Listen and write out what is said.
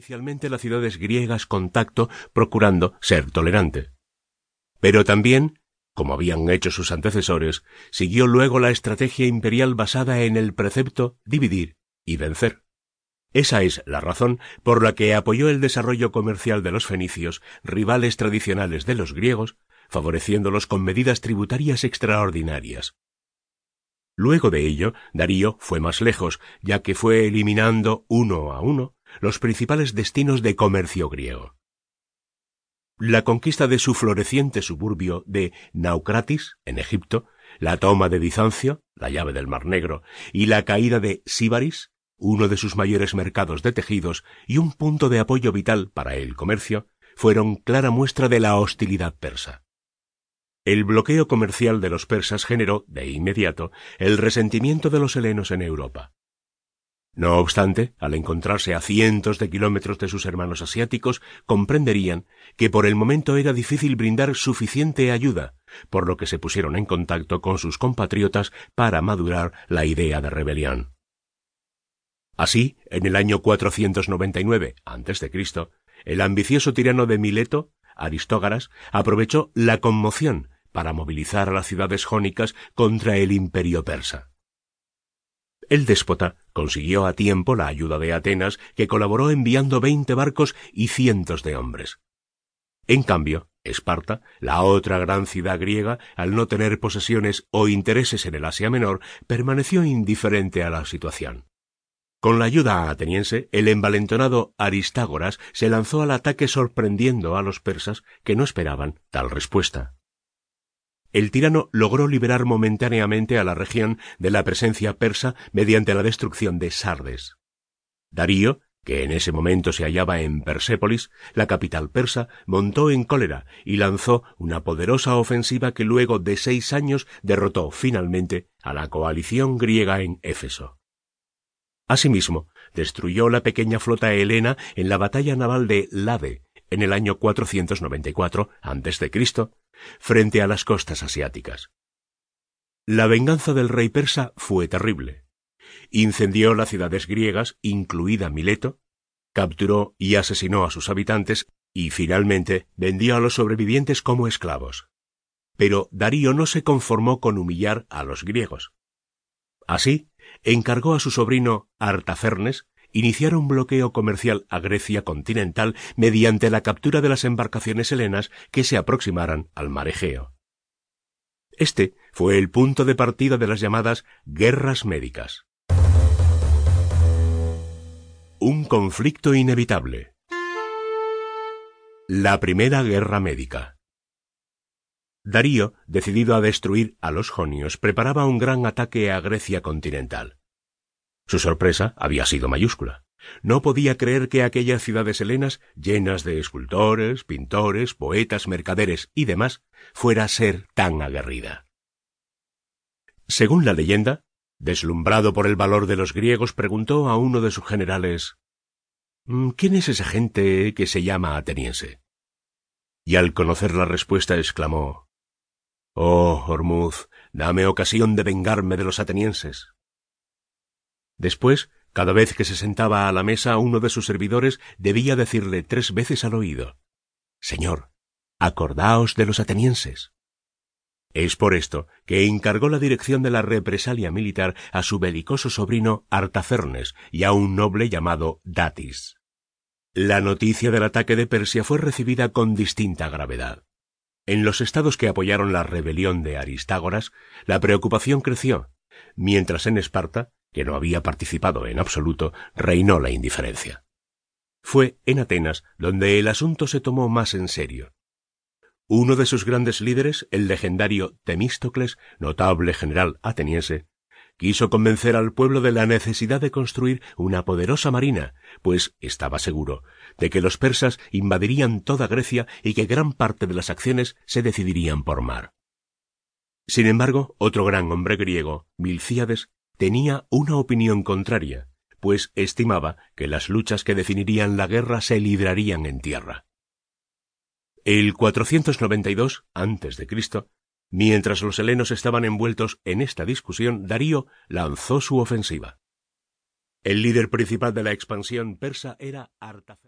inicialmente las ciudades griegas con tacto, procurando ser tolerante. Pero también, como habían hecho sus antecesores, siguió luego la estrategia imperial basada en el precepto dividir y vencer. Esa es la razón por la que apoyó el desarrollo comercial de los fenicios, rivales tradicionales de los griegos, favoreciéndolos con medidas tributarias extraordinarias. Luego de ello, Darío fue más lejos, ya que fue eliminando uno a uno los principales destinos de comercio griego. La conquista de su floreciente suburbio de Naucratis, en Egipto, la toma de Bizancio, la llave del Mar Negro, y la caída de Síbaris, uno de sus mayores mercados de tejidos y un punto de apoyo vital para el comercio, fueron clara muestra de la hostilidad persa. El bloqueo comercial de los persas generó, de inmediato, el resentimiento de los helenos en Europa. No obstante, al encontrarse a cientos de kilómetros de sus hermanos asiáticos, comprenderían que por el momento era difícil brindar suficiente ayuda, por lo que se pusieron en contacto con sus compatriotas para madurar la idea de rebelión. Así, en el año 499 a.C., el ambicioso tirano de Mileto Aristógaras aprovechó la conmoción para movilizar a las ciudades jónicas contra el imperio persa. El déspota consiguió a tiempo la ayuda de Atenas, que colaboró enviando veinte barcos y cientos de hombres. En cambio, Esparta, la otra gran ciudad griega, al no tener posesiones o intereses en el Asia Menor, permaneció indiferente a la situación. Con la ayuda ateniense, el envalentonado Aristágoras se lanzó al ataque sorprendiendo a los persas que no esperaban tal respuesta. El tirano logró liberar momentáneamente a la región de la presencia persa mediante la destrucción de Sardes. Darío, que en ese momento se hallaba en Persépolis, la capital persa, montó en cólera y lanzó una poderosa ofensiva que luego de seis años derrotó finalmente a la coalición griega en Éfeso. Asimismo, destruyó la pequeña flota helena en la batalla naval de Lade en el año 494 a.C., frente a las costas asiáticas. La venganza del rey persa fue terrible. Incendió las ciudades griegas, incluida Mileto, capturó y asesinó a sus habitantes y finalmente vendió a los sobrevivientes como esclavos. Pero Darío no se conformó con humillar a los griegos. Así, encargó a su sobrino Artafernes iniciar un bloqueo comercial a Grecia continental mediante la captura de las embarcaciones helenas que se aproximaran al mar Egeo. Este fue el punto de partida de las llamadas guerras médicas. Un conflicto inevitable. La Primera Guerra Médica. Darío, decidido a destruir a los jonios, preparaba un gran ataque a Grecia continental. Su sorpresa había sido mayúscula. No podía creer que aquellas ciudades helenas, llenas de escultores, pintores, poetas, mercaderes y demás, fuera a ser tan aguerrida. Según la leyenda, deslumbrado por el valor de los griegos, preguntó a uno de sus generales mm, ¿Quién es esa gente que se llama ateniense? Y al conocer la respuesta exclamó Oh, Hormuz, dame ocasión de vengarme de los atenienses. Después, cada vez que se sentaba a la mesa, uno de sus servidores debía decirle tres veces al oído Señor, acordaos de los atenienses. Es por esto que encargó la dirección de la represalia militar a su belicoso sobrino Artafernes y a un noble llamado Datis. La noticia del ataque de Persia fue recibida con distinta gravedad. En los estados que apoyaron la rebelión de Aristágoras, la preocupación creció, mientras en Esparta que no había participado en absoluto, reinó la indiferencia. Fue en Atenas donde el asunto se tomó más en serio. Uno de sus grandes líderes, el legendario Temístocles, notable general ateniense, quiso convencer al pueblo de la necesidad de construir una poderosa marina, pues estaba seguro de que los persas invadirían toda Grecia y que gran parte de las acciones se decidirían por mar. Sin embargo, otro gran hombre griego, Milcíades, tenía una opinión contraria, pues estimaba que las luchas que definirían la guerra se librarían en tierra. El 492 a.C., mientras los helenos estaban envueltos en esta discusión, Darío lanzó su ofensiva. El líder principal de la expansión persa era Artafernes.